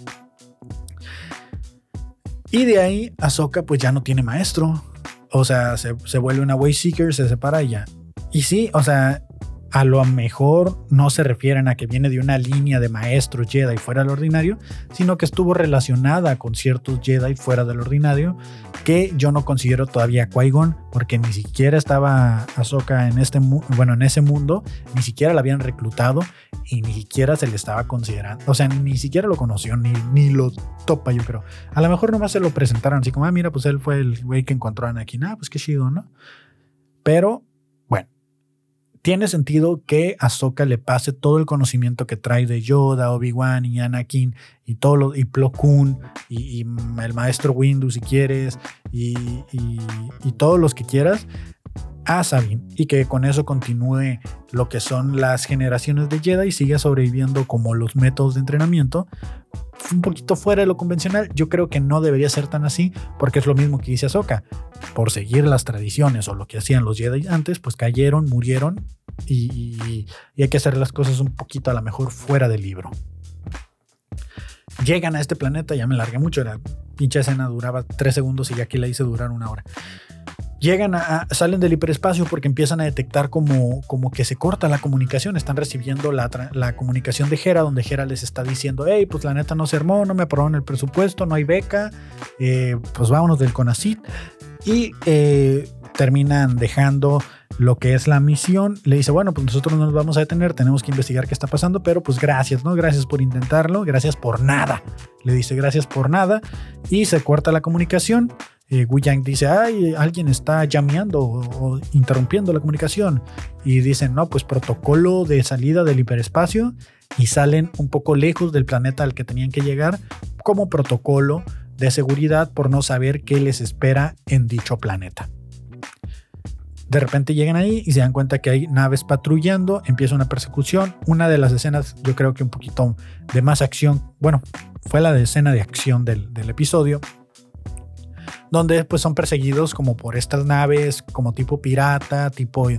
Y de ahí Ahsoka pues ya no tiene maestro. O sea, se, se vuelve una way seeker, se separa y ya. Y sí, o sea, a lo mejor no se refieren a que viene de una línea de maestros Jedi fuera del ordinario, sino que estuvo relacionada con ciertos Jedi fuera del ordinario que yo no considero todavía Qui-Gon porque ni siquiera estaba Ahsoka en este bueno, en ese mundo, ni siquiera la habían reclutado y ni siquiera se le estaba considerando, o sea, ni siquiera lo conoció ni, ni lo topa, yo creo. A lo mejor nomás se lo presentaron así como, ah, mira, pues él fue el güey que encontró a Anakin, ah, pues qué chido, ¿no? Pero tiene sentido que Ahsoka le pase todo el conocimiento que trae de Yoda, Obi-Wan y Anakin y todo lo, y Plo Koon y, el maestro Windu si quieres y, todos los que quieras a Sabine y que con eso continúe lo que son las generaciones de Jedi y siga sobreviviendo como los métodos de entrenamiento un poquito fuera de lo convencional. Yo creo que no debería ser tan así, porque es lo mismo que dice Ahsoka. Por seguir las tradiciones o lo que hacían los Jedi antes, pues cayeron, murieron y, hay que hacer las cosas un poquito a lo mejor fuera del libro. Llegan a este planeta, ya me largué mucho, la pinche escena duraba tres segundos y ya aquí la hice durar una hora llegan a, salen del hiperespacio porque empiezan a detectar como, como que se corta la comunicación. Están recibiendo la, la comunicación de Gera, donde Gera les está diciendo, hey, pues la neta no se armó, no me aprobaron el presupuesto, no hay beca, eh, pues vámonos del CONACIT. Y eh, terminan dejando lo que es la misión. Le dice, bueno, pues nosotros no nos vamos a detener, tenemos que investigar qué está pasando, pero pues gracias, ¿no? Gracias por intentarlo, gracias por nada. Le dice, gracias por nada. Y se corta la comunicación eh, Yang dice, ay, alguien está llameando o, interrumpiendo la comunicación. Y dicen, no, pues protocolo de salida del hiperespacio y salen un poco lejos del planeta al que tenían que llegar como protocolo de seguridad por no saber qué les espera en dicho planeta. De repente llegan ahí y se dan cuenta que hay naves patrullando, empieza una persecución. Una de las escenas, yo creo que un poquito de más acción, bueno, fue la de escena de acción del episodio, donde pues son perseguidos como por estas naves como tipo pirata, tipo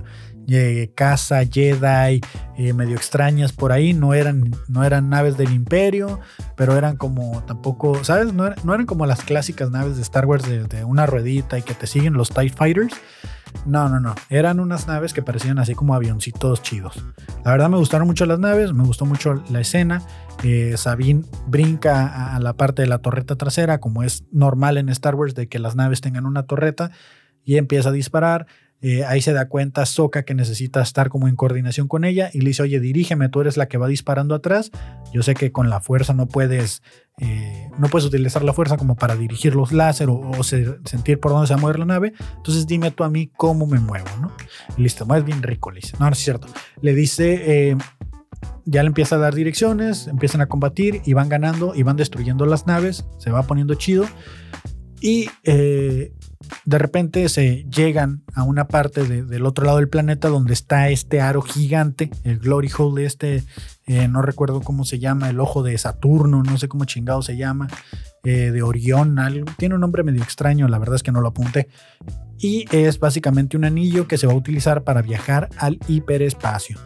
eh, casa Jedi, eh, medio extrañas por ahí, no eran, no eran naves del imperio, pero eran como tampoco, ¿sabes? No, eran como las clásicas naves de Star Wars de, de, una ruedita y que te siguen los TIE Fighters. No, no, no. Eran unas naves que parecían así como avioncitos chidos. La verdad me gustaron mucho las naves, me gustó mucho la escena. Eh, Sabine brinca a la parte de la torreta trasera, como es normal en Star Wars de que las naves tengan una torreta, y empieza a disparar. Eh, ahí se da cuenta Soka que necesita estar como en coordinación con ella y le dice, oye, dirígeme, tú eres la que va disparando atrás. Yo sé que con la fuerza no puedes, eh, no puedes utilizar la fuerza como para dirigir los láser o, sentir por dónde se va a mover la nave. Entonces dime tú a mí cómo me muevo, ¿no? listo, más bien rico, le dice. No, no es cierto. Le dice, ya le empieza a dar direcciones, empiezan a combatir y van ganando y van destruyendo las naves, se va poniendo chido. Y eh, de repente se llegan a una parte del otro lado del planeta donde está este aro gigante, el Glory Hole, este, eh, no recuerdo cómo se llama, el ojo de Saturno, no sé cómo chingado se llama, eh, de Orión, tiene un nombre medio extraño, la verdad es que no lo apunté. Y es básicamente un anillo que se va a utilizar para viajar al hiperespacio.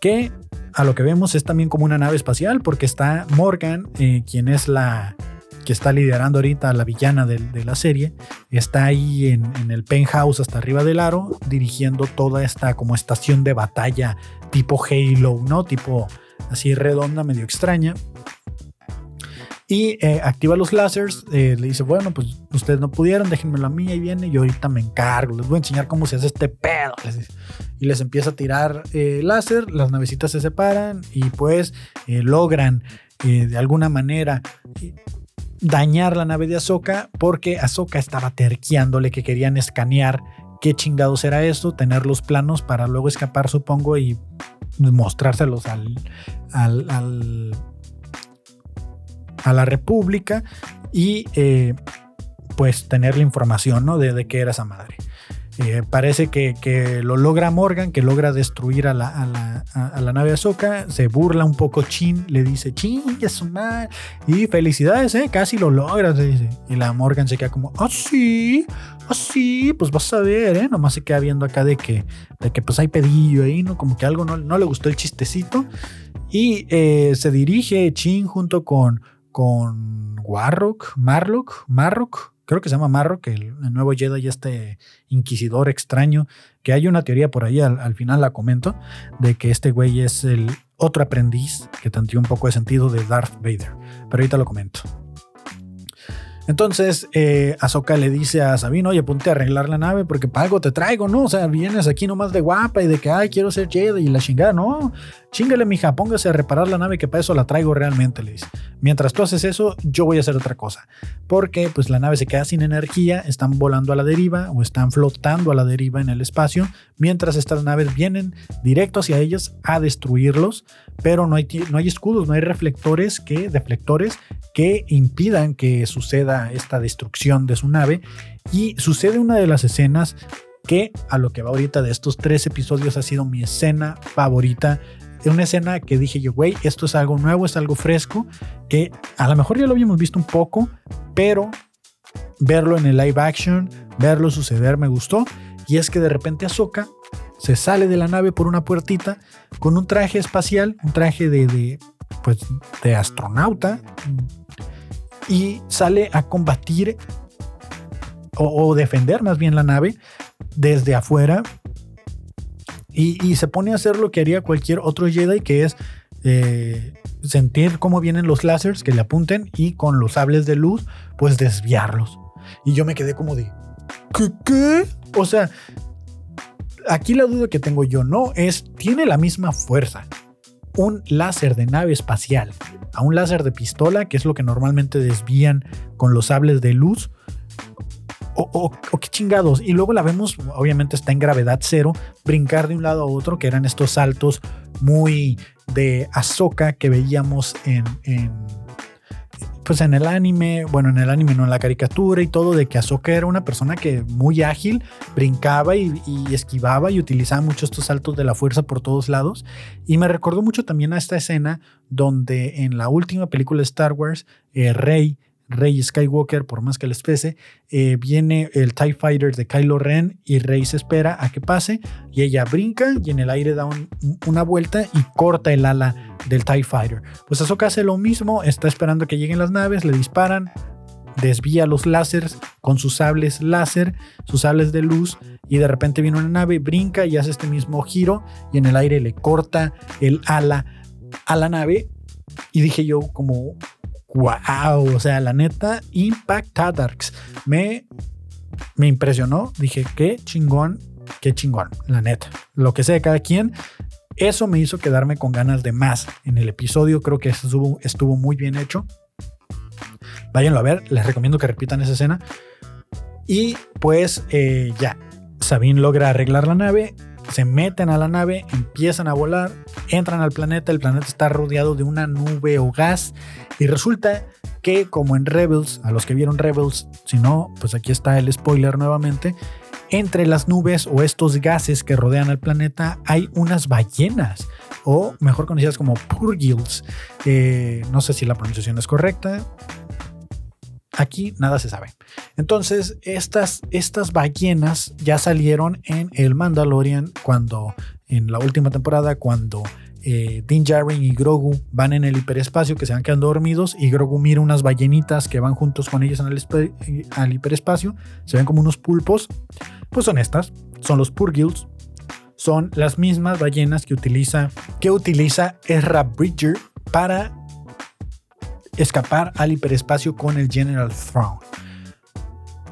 Que a lo que vemos es también como una nave espacial porque está Morgan, eh, quien es la que está liderando ahorita a la villana de, la serie, está ahí en, el penthouse hasta arriba del aro, dirigiendo toda esta como estación de batalla tipo Halo, ¿no? Tipo así redonda, medio extraña y eh, activa los lásers. Eh, le dice, bueno, pues ustedes no pudieron, déjenme la mía y viene, yo ahorita me encargo, les voy a enseñar cómo se hace este pedo. Y les empieza a tirar eh, láser, las navecitas se separan y pues logran de alguna manera dañar la nave de Ahsoka porque Ahsoka estaba terqueándole que querían escanear qué chingados era esto, tener los planos para luego escapar, supongo, y mostrárselos al, al a la República y eh, pues tener la información ¿no? de, de qué era esa madre. Eh, parece que, lo logra Morgan, que logra destruir a la, a la, a, la nave Ahsoka. Se burla un poco Chin, le dice, Chin, su madre. Y felicidades, ¿eh? casi lo logras. Y la Morgan se queda como, ah, sí, ah, sí, pues vas a ver, ¿eh? Nomás se queda viendo acá de que, de que pues hay pedillo ahí, ¿no? Como que algo no, no le gustó el chistecito. Y eh, se dirige Chin junto con con Warrock, Marlock, Marrock, creo que se llama Marrock, el, el nuevo Jedi este inquisidor extraño, que hay una teoría por ahí, al, al final la comento, de que este güey es el otro aprendiz que tanteó un poco de sentido de Darth Vader. Pero ahorita lo comento. Entonces, eh, Ahsoka le dice a Sabino, oye, ponte a arreglar la nave porque para algo te traigo, ¿no? O sea, vienes aquí nomás de guapa y de que, ay, quiero ser Jedi y la chingada, no. Chingale, mija, póngase a reparar la nave que para eso la traigo realmente, le. Mientras tú haces eso, yo voy a hacer otra cosa. Porque pues la nave se queda sin energía, están volando a la deriva o están flotando a la deriva en el espacio, mientras estas naves vienen directo hacia ellos a destruirlos, pero no hay, no hay escudos, no hay reflectores que, deflectores que impidan que suceda esta destrucción de su nave. Y sucede una de las escenas que a lo que va ahorita de estos tres episodios ha sido mi escena favorita una escena que dije yo, güey, esto es algo nuevo, es algo fresco, que a lo mejor ya lo habíamos visto un poco, pero verlo en el live action, verlo suceder me gustó. Y es que de repente Ahsoka se sale de la nave por una puertita con un traje espacial, un traje de, pues, de astronauta, y sale a combatir o defender más bien la nave desde afuera y, se pone a hacer lo que haría cualquier otro Jedi, que es eh, sentir cómo vienen los láseres que le apunten y con los sables de luz, pues desviarlos. Y yo me quedé como de, ¿qué? qué? O sea, aquí la duda que tengo yo no es, tiene la misma fuerza un láser de nave espacial a un láser de pistola, que es lo que normalmente desvían con los sables de luz, o, qué chingados. Y luego la vemos, obviamente está en gravedad cero, brincar de un lado a otro, que eran estos saltos muy de Ahsoka que veíamos en, pues en el anime, bueno, en el anime no en la caricatura y todo, de que Ahsoka era una persona que muy ágil, brincaba y, esquivaba y utilizaba mucho estos saltos de la fuerza por todos lados. Y me recordó mucho también a esta escena donde en la última película de Star Wars, eh, Rey Rey Skywalker, por más que les pese, eh, viene el TIE Fighter de Kylo Ren y Rey se espera a que pase y ella brinca y en el aire da una vuelta y corta el ala del TIE Fighter. Pues Ahsoka hace lo mismo, está esperando que lleguen las naves, le disparan, desvía los láseres con sus sables láser, sus sables de luz y de repente viene una nave, brinca y hace este mismo giro y en el aire le corta el ala a la nave y dije yo como wow, o sea, la neta, Darks. Me, me impresionó. Dije, qué chingón, qué chingón, la neta. Lo que sea de cada quien. Eso me hizo quedarme con ganas de más en el episodio. Creo que estuvo, estuvo muy bien hecho. Váyanlo a ver. Les recomiendo que repitan esa escena. Y pues eh, ya, Sabine logra arreglar la nave se meten a la nave, empiezan a volar, entran al planeta, el planeta está rodeado de una nube o gas y resulta que como en Rebels, a los que vieron Rebels, si no, pues aquí está el spoiler nuevamente, entre las nubes o estos gases que rodean al planeta hay unas ballenas o mejor conocidas como purgils. Eh, no sé si la pronunciación es correcta, Aquí nada se sabe. Entonces, estas, estas ballenas ya salieron en el Mandalorian cuando, en la última temporada, cuando eh, Din y Grogu van en el hiperespacio, que se van quedando dormidos, y Grogu mira unas ballenitas que van juntos con ellos eh, al hiperespacio, se ven como unos pulpos, pues son estas, son los Purgils, son las mismas ballenas que utiliza, que utiliza Ezra Bridger para escapar al hiperespacio con el General Throne.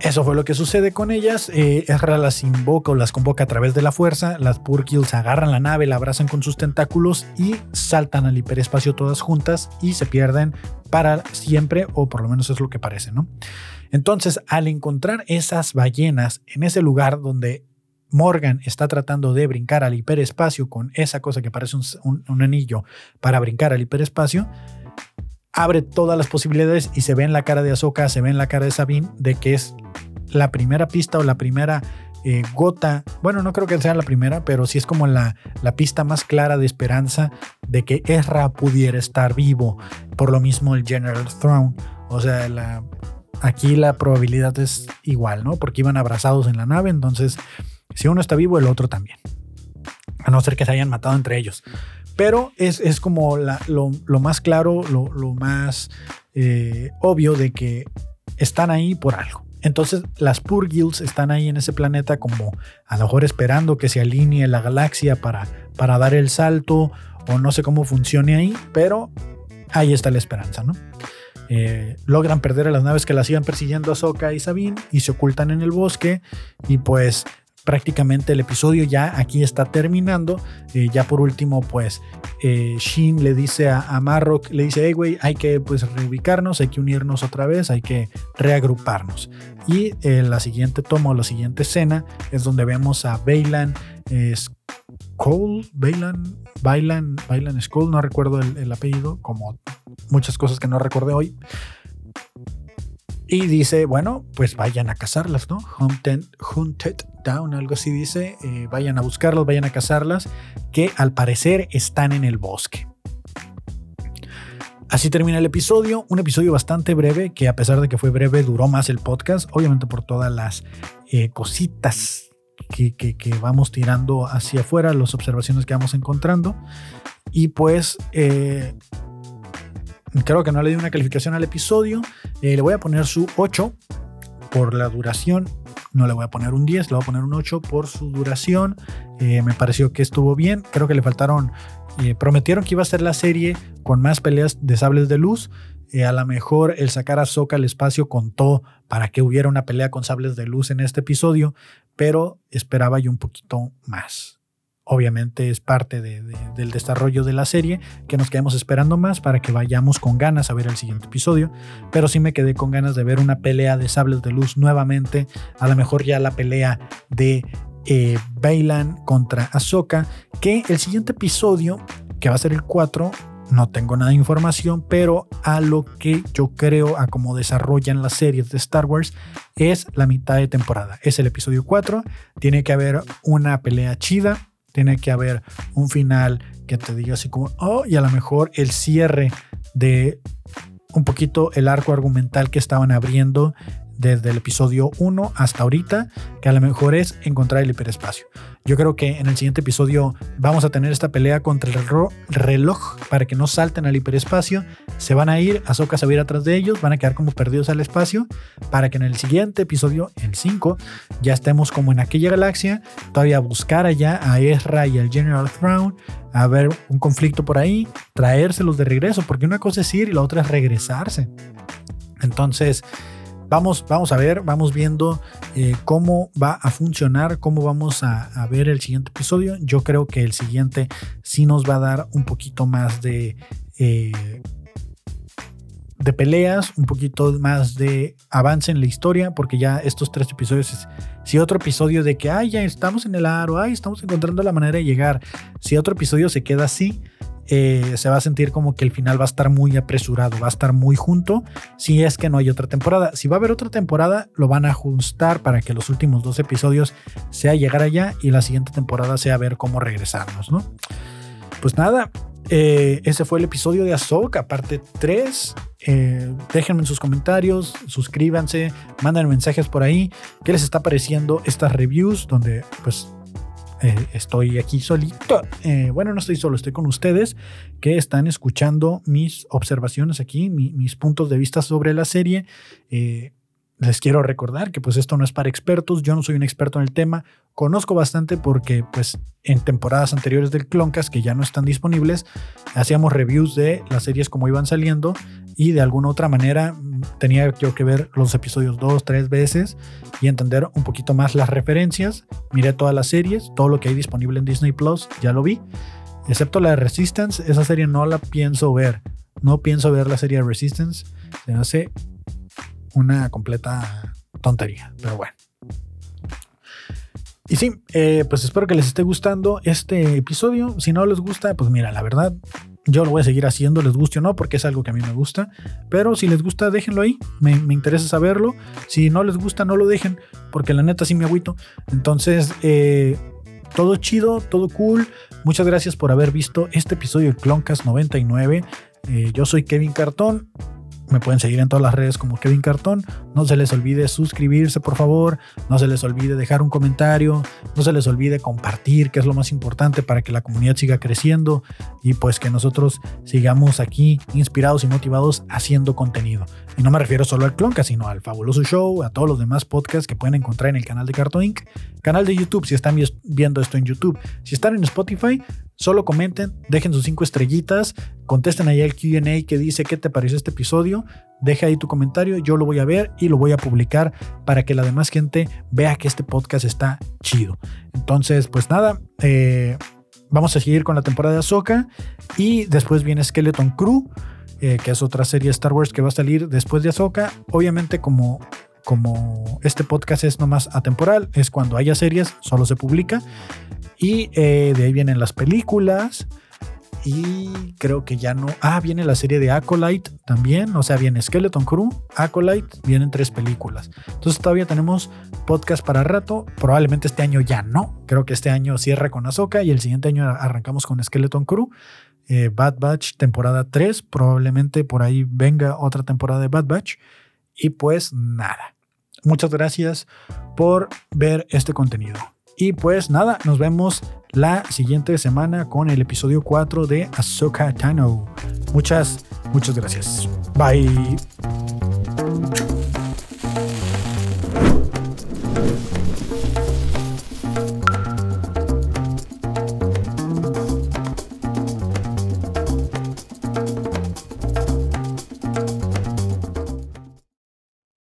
Eso fue lo que sucede con ellas. Eh, Ezra las invoca o las convoca a través de la fuerza. Las Purkills agarran la nave, la abrazan con sus tentáculos y saltan al hiperespacio todas juntas y se pierden para siempre, o por lo menos es lo que parece, ¿no? Entonces, al encontrar esas ballenas en ese lugar donde Morgan está tratando de brincar al hiperespacio con esa cosa que parece un anillo para brincar al hiperespacio, abre todas las posibilidades y se ve en la cara de Ahsoka, se ve en la cara de Sabine de que es la primera pista o la primera eh, gota, bueno, no creo que sea la primera, pero sí es como la, la pista más clara de esperanza de que Ezra pudiera estar vivo. Por lo mismo el General Throne. O sea, aquí la probabilidad es igual, ¿no? Porque iban abrazados en la nave, entonces si uno está vivo, el otro también. A no ser que se hayan matado entre ellos. Pero es, como lo, más claro, lo, más eh, obvio de que están ahí por algo. Entonces las Purgils están ahí en ese planeta como a lo mejor esperando que se alinee la galaxia para, para dar el salto o no sé cómo funcione ahí, pero ahí está la esperanza, ¿no? Eh, logran perder a las naves que las iban persiguiendo a Sokka y Sabine y se ocultan en el bosque y pues prácticamente el episodio ya aquí está terminando. Eh, ya por último, pues eh, Shin le dice a, a, Marrock, le dice, hey, güey, hay que pues reubicarnos, hay que unirnos otra vez, hay que reagruparnos. Y eh, la siguiente toma la siguiente escena es donde vemos a Bailan Skull, Bailan, Bailan, Bailan Skull, no recuerdo el, el apellido, como muchas cosas que no recordé hoy. Y dice, bueno, pues vayan a cazarlas, ¿no? Hunted, hunted Down, algo así dice. Eh, vayan a buscarlas, vayan a cazarlas, que al parecer están en el bosque. Así termina el episodio, un episodio bastante breve, que a pesar de que fue breve, duró más el podcast, obviamente por todas las eh, cositas que, vamos tirando hacia afuera, las observaciones que vamos encontrando. Y pues eh, creo que no le di una calificación al episodio. Eh, le voy a poner su 8 por la duración. No le voy a poner un 10, le voy a poner un 8 por su duración. Eh, me pareció que estuvo bien. Creo que le faltaron. Eh, prometieron que iba a ser la serie con más peleas de sables de luz. A lo mejor el sacar a Soka al espacio contó para que hubiera una pelea con sables de luz en este episodio, pero esperaba yo un poquito más obviamente es parte de, de, del desarrollo de la serie, que nos quedemos esperando más para que vayamos con ganas a ver el siguiente episodio, pero sí me quedé con ganas de ver una pelea de sables de luz nuevamente, a lo mejor ya la pelea de eh, Bailan contra Ahsoka, que el siguiente episodio, que va a ser el 4, no tengo nada de información, pero a lo que yo creo, a cómo desarrollan las series de Star Wars, es la mitad de temporada. Es el episodio 4, tiene que haber una pelea chida, tiene que haber un final que te diga así como, oh, y a lo mejor el cierre de un poquito el arco argumental que estaban abriendo desde el episodio 1 hasta ahorita, que a lo mejor es encontrar el hiperespacio. Yo creo que en el siguiente episodio vamos a tener esta pelea contra el reloj para que no salten al hiperespacio. Se van a ir, Ahsoka se va a ir atrás de ellos, van a quedar como perdidos al espacio, para que en el siguiente episodio, el 5, ya estemos como en aquella galaxia, todavía buscar allá a Ezra y al General Thrawn, a ver un conflicto por ahí, traérselos de regreso, porque una cosa es ir y la otra es regresarse. Entonces, Vamos, vamos a ver, vamos viendo eh, cómo va a funcionar, cómo vamos a, ver el siguiente episodio. Yo creo que el siguiente sí nos va a dar un poquito más de, eh, de peleas, un poquito más de avance en la historia, porque ya estos tres episodios, es, si otro episodio de que, ay, ya estamos en el aro, ay, estamos encontrando la manera de llegar, si otro episodio se queda así, eh, se va a sentir como que el final va a estar muy apresurado, va a estar muy junto, si es que no hay otra temporada. Si va a haber otra temporada, lo van a ajustar para que los últimos dos episodios sea llegar allá y la siguiente temporada sea ver cómo regresarnos, ¿no? Pues nada, eh, ese fue el episodio de Ahsoka, parte 3. Eh, déjenme en sus comentarios, suscríbanse, manden mensajes por ahí. ¿Qué les está pareciendo estas reviews? Donde pues eh, estoy aquí solito. Eh, bueno, no estoy solo, estoy con ustedes que están escuchando mis observaciones aquí, mi, mis puntos de vista sobre la serie. Eh, les quiero recordar que pues esto no es para expertos, yo no soy un experto en el tema, conozco bastante porque pues en temporadas anteriores del Cloncast que ya no están disponibles, hacíamos reviews de las series como iban saliendo y de alguna otra manera mm, tenía yo que ver los episodios dos, tres veces y entender un poquito más las referencias. Miré todas las series, todo lo que hay disponible en Disney Plus, ya lo vi, excepto la de Resistance, esa serie no la pienso ver, no pienso ver la serie de Resistance, se hace una completa tontería, pero bueno. Y sí, eh, pues espero que les esté gustando este episodio. Si no les gusta, pues mira, la verdad, yo lo voy a seguir haciendo, les guste o no, porque es algo que a mí me gusta. Pero si les gusta, déjenlo ahí. Me, interesa saberlo. Si no les gusta, no lo dejen, porque la neta sí me agüito. Entonces, eh, todo chido, todo cool. Muchas gracias por haber visto este episodio de Cloncast 99. Eh, yo soy Kevin Cartón Me pueden seguir en todas las redes como Kevin Cartón. No se les olvide suscribirse, por favor. No se les olvide dejar un comentario. No se les olvide compartir, que es lo más importante para que la comunidad siga creciendo y pues que nosotros sigamos aquí inspirados y motivados haciendo contenido. Y no me refiero solo al Clonca, sino al Fabuloso Show, a todos los demás podcasts que pueden encontrar en el canal de Cartón Inc., canal de YouTube si están viendo esto en YouTube. Si están en Spotify, Solo comenten, dejen sus cinco estrellitas, contesten ahí el QA que dice qué te pareció este episodio, deja ahí tu comentario, yo lo voy a ver y lo voy a publicar para que la demás gente vea que este podcast está chido. Entonces, pues nada, eh, vamos a seguir con la temporada de Ahsoka y después viene Skeleton Crew, eh, que es otra serie de Star Wars que va a salir después de Ahsoka. Obviamente como como este podcast es nomás atemporal, es cuando haya series, solo se publica. Y eh, de ahí vienen las películas. Y creo que ya no. Ah, viene la serie de Acolyte también. O sea, viene Skeleton Crew, Acolyte, vienen tres películas. Entonces todavía tenemos podcast para rato. Probablemente este año ya no. Creo que este año cierra con Ahsoka y el siguiente año arrancamos con Skeleton Crew. Eh, Bad Batch, temporada 3. Probablemente por ahí venga otra temporada de Bad Batch. Y pues nada. Muchas gracias por ver este contenido. Y pues nada, nos vemos la siguiente semana con el episodio 4 de Ahsoka Tano. Muchas, muchas gracias. Bye.